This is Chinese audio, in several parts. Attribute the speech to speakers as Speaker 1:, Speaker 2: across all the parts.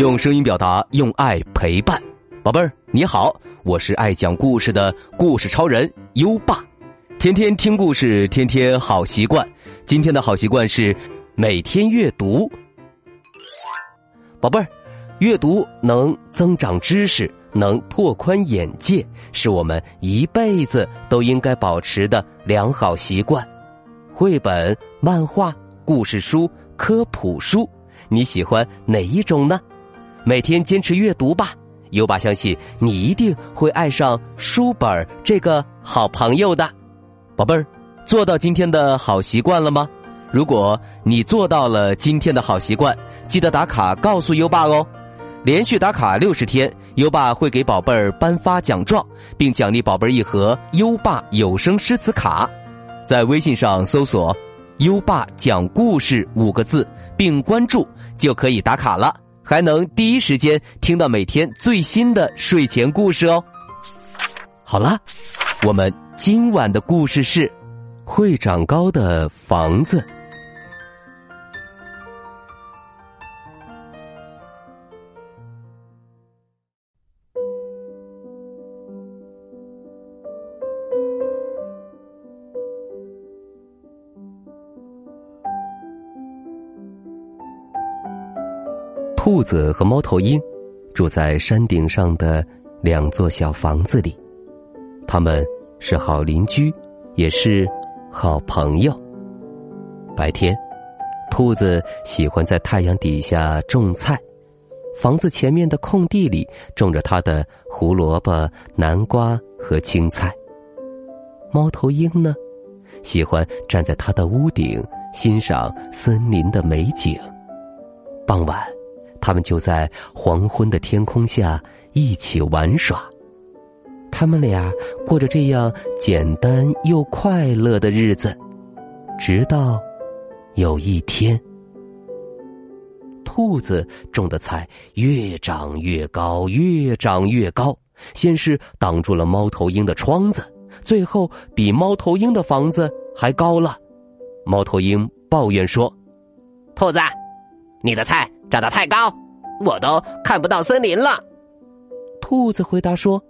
Speaker 1: 用声音表达，用爱陪伴，宝贝儿你好，我是爱讲故事的故事超人优爸，天天听故事，天天好习惯。今天的好习惯是每天阅读。宝贝儿，阅读能增长知识，能拓宽眼界，是我们一辈子都应该保持的良好习惯。绘本、漫画、故事书、科普书，你喜欢哪一种呢？每天坚持阅读吧，优爸相信你一定会爱上书本这个好朋友的。宝贝儿，做到今天的好习惯了吗？如果你做到了今天的好习惯，记得打卡告诉优爸哦。连续打卡六十天，优爸会给宝贝儿颁发奖状，并奖励宝贝儿一盒优爸有声诗词卡。在微信上搜索“优爸讲故事”五个字，并关注就可以打卡了，还能第一时间听到每天最新的睡前故事哦。好了，我们今晚的故事是会长高的房子。兔子和猫头鹰住在山顶上的两座小房子里，他们是好邻居，也是好朋友。白天，兔子喜欢在太阳底下种菜，房子前面的空地里种着它的胡萝卜、南瓜和青菜。猫头鹰呢，喜欢站在它的屋顶欣赏森林的美景。傍晚。他们就在黄昏的天空下一起玩耍，他们俩过着这样简单又快乐的日子，直到有一天，兔子种的菜越长越高，越长越高，先是挡住了猫头鹰的窗子，最后比猫头鹰的房子还高了。猫头鹰抱怨说：“
Speaker 2: 兔子，你的菜。”长得太高，我都看不到森林了。
Speaker 1: 兔子回答说：“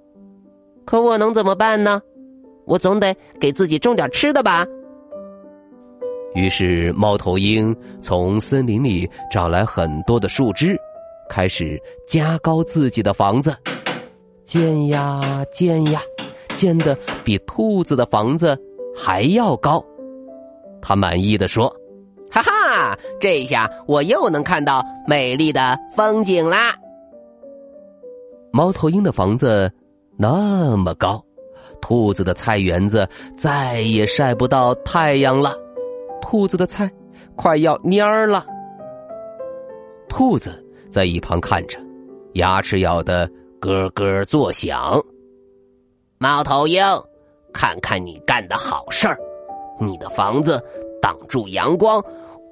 Speaker 2: 可我能怎么办呢？我总得给自己种点吃的吧。”
Speaker 1: 于是猫头鹰从森林里找来很多的树枝，开始加高自己的房子，建呀建呀，建的比兔子的房子还要高。他满意的说。
Speaker 2: 啊，这下我又能看到美丽的风景啦！
Speaker 1: 猫头鹰的房子那么高，兔子的菜园子再也晒不到太阳了，兔子的菜快要蔫儿了。兔子在一旁看着，牙齿咬得咯咯作响。
Speaker 2: 猫头鹰，看看你干的好事儿，你的房子。挡住阳光，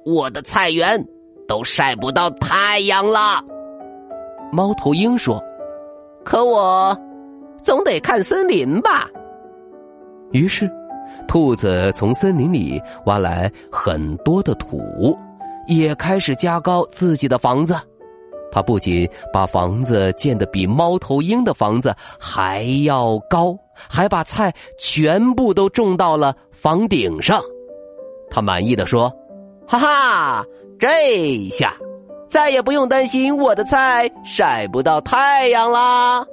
Speaker 2: 我的菜园都晒不到太阳了。
Speaker 1: 猫头鹰说：“
Speaker 2: 可我总得看森林吧。”
Speaker 1: 于是，兔子从森林里挖来很多的土，也开始加高自己的房子。他不仅把房子建得比猫头鹰的房子还要高，还把菜全部都种到了房顶上。他满意的说：“
Speaker 2: 哈哈，这下再也不用担心我的菜晒不到太阳啦。”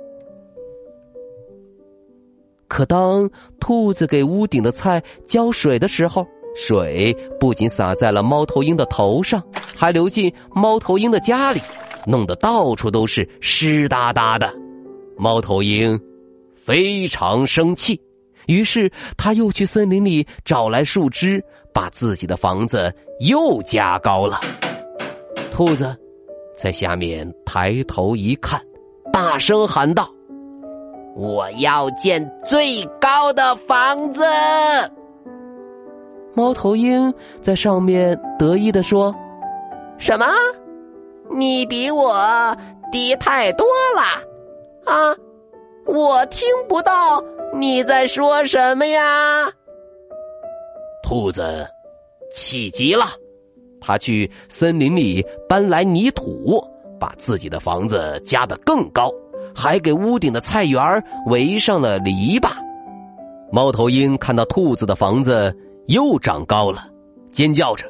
Speaker 1: 可当兔子给屋顶的菜浇水的时候，水不仅洒在了猫头鹰的头上，还流进猫头鹰的家里，弄得到处都是湿哒哒的。猫头鹰非常生气。于是，他又去森林里找来树枝，把自己的房子又加高了。兔子在下面抬头一看，大声喊道：“
Speaker 2: 我要建最高的房子！”
Speaker 1: 猫头鹰在上面得意的说：“
Speaker 2: 什么？你比我低太多了！我听不到。”你在说什么呀？
Speaker 1: 兔子气急了，他去森林里搬来泥土，把自己的房子加得更高，还给屋顶的菜园围上了篱笆。猫头鹰看到兔子的房子又长高了，尖叫着：“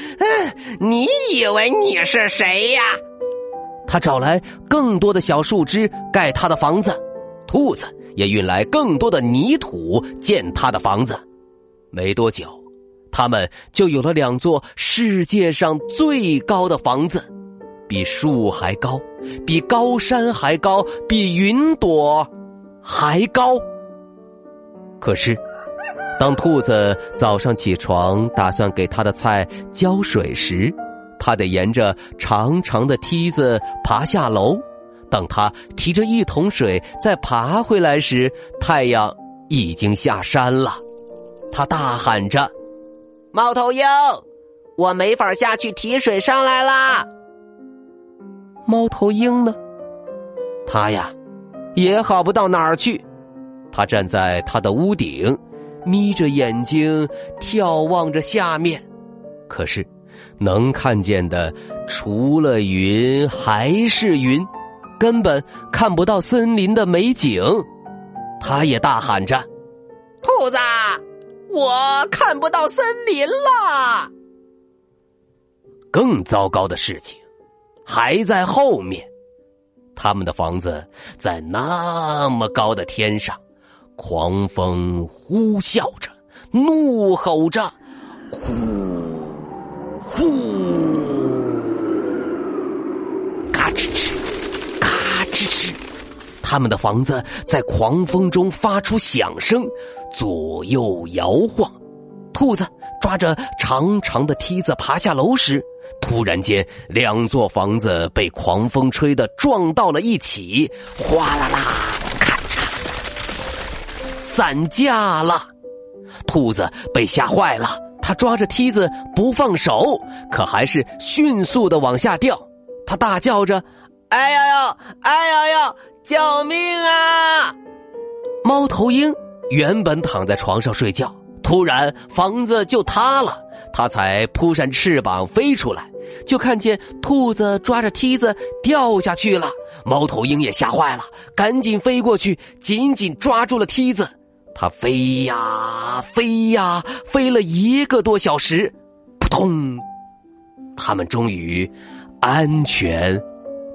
Speaker 2: 你以为你是谁呀？”
Speaker 1: 他找来更多的小树枝盖他的房子，兔子也运来更多的泥土建他的房子。没多久，他们就有了两座世界上最高的房子，比树还高，比高山还高，比云朵还高。可是，当兔子早上起床打算给他的菜浇水时，他得沿着长长的梯子爬下楼。等他提着一桶水再爬回来时，太阳已经下山了。他大喊着：“
Speaker 2: 猫头鹰，我没法下去提水上来啦！”
Speaker 1: 猫头鹰呢？他呀，也好不到哪儿去。他站在他的屋顶，眯着眼睛眺望着下面，可是能看见的除了云还是云，根本看不到森林的美景。他也大喊着：“
Speaker 2: 兔子，我看不到森林了！”
Speaker 1: 更糟糕的事情还在后面，他们的房子在那么高的天上。狂风呼啸着，怒吼着，呼呼，嘎吱吱，嘎吱吱，他们的房子在狂风中发出响声，左右摇晃。兔子抓着长长的梯子爬下楼时，突然间，两座房子被狂风吹得撞到了一起，哗啦啦。咔嚓散架了，兔子被吓坏了，他抓着梯子不放手，可还是迅速的往下掉。他大叫着：“
Speaker 2: 哎呀呀，哎呀呀，救命啊！”
Speaker 1: 猫头鹰原本躺在床上睡觉，突然房子就塌了，他才扑扇翅膀飞出来，就看见兔子抓着梯子掉下去了。猫头鹰也吓坏了，赶紧飞过去，紧紧抓住了梯子。它飞呀飞呀，飞了一个多小时，扑通！他们终于安全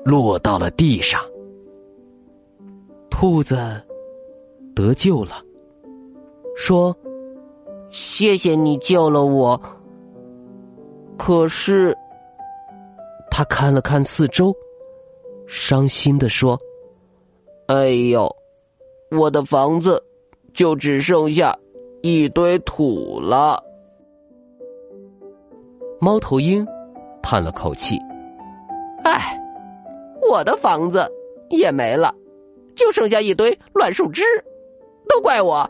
Speaker 1: 落到了地上。兔子得救了，说：“
Speaker 2: 谢谢你救了我。”可是，
Speaker 1: 他看了看四周，伤心的说：“
Speaker 2: 哎呦，我的房子！”就只剩下一堆土了。
Speaker 1: 猫头鹰叹了口气：“
Speaker 2: 唉，我的房子也没了，就剩下一堆乱树枝。都怪我！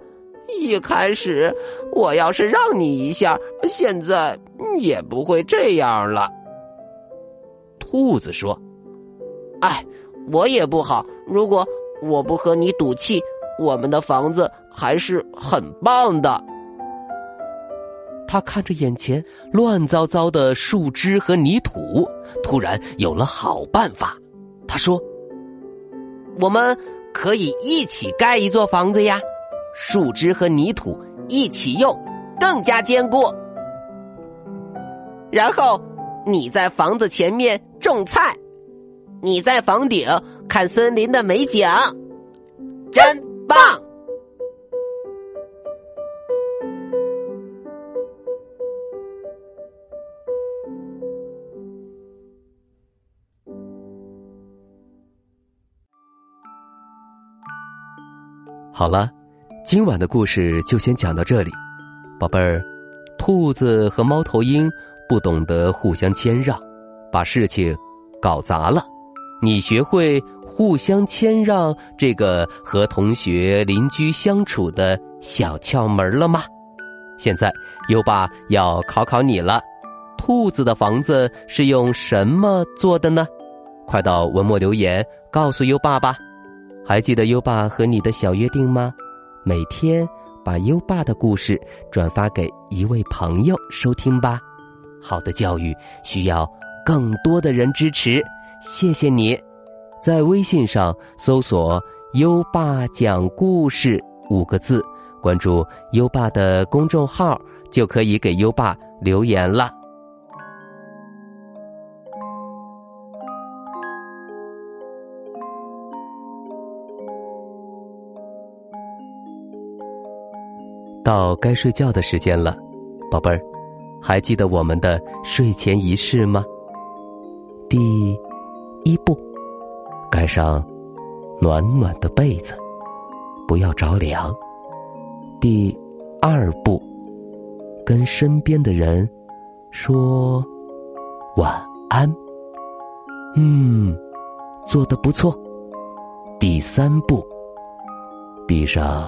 Speaker 2: 一开始我要是让你一下，现在也不会这样了。”
Speaker 1: 兔子说：“
Speaker 2: 哎，我也不好。如果我不和你赌气。”我们的房子还是很棒的。
Speaker 1: 他看着眼前乱糟糟的树枝和泥土，突然有了好办法。他说：“
Speaker 2: 我们可以一起盖一座房子呀，树枝和泥土一起用，更加坚固。然后你在房子前面种菜，你在房顶看森林的美景，真。”
Speaker 1: 好了，今晚的故事就先讲到这里，宝贝儿。兔子和猫头鹰不懂得互相谦让，把事情搞砸了。你学会。互相谦让，这个和同学、邻居相处的小窍门了吗？现在优爸要考考你了：兔子的房子是用什么做的呢？快到文末留言告诉优爸吧。还记得优爸和你的小约定吗？每天把优爸的故事转发给一位朋友收听吧。好的教育需要更多的人支持，谢谢你！在微信上搜索“优爸讲故事”五个字，关注优爸的公众号，就可以给优爸留言了。到该睡觉的时间了，宝贝儿，还记得我们的睡前仪式吗？第一步，盖上暖暖的被子，不要着凉。第二步，跟身边的人说晚安。嗯，做的不错。第三步，闭上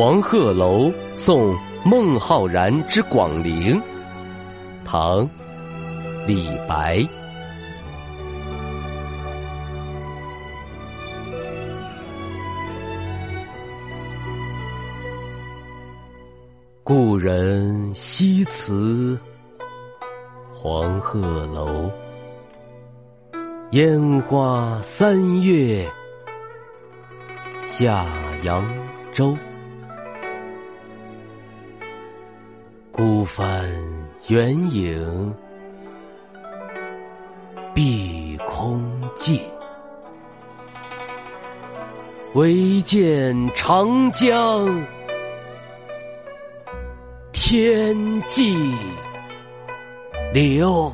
Speaker 1: 黄鹤楼送孟浩然之广陵。唐，李白。故人西辞黄鹤楼，烟花三月下扬州。孤帆远影碧空尽，唯见长江天际流。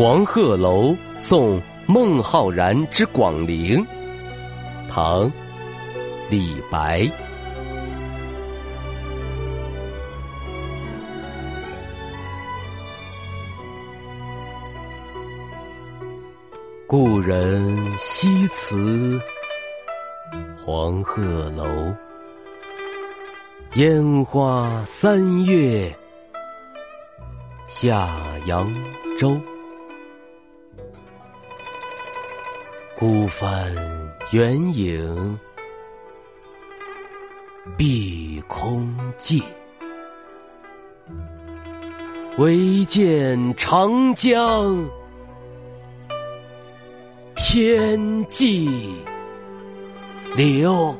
Speaker 1: 黄鹤楼送孟浩然之广陵，唐，李白。故人西辞黄鹤楼，烟花三月下扬州。孤帆远影碧空尽，唯见长江天际流。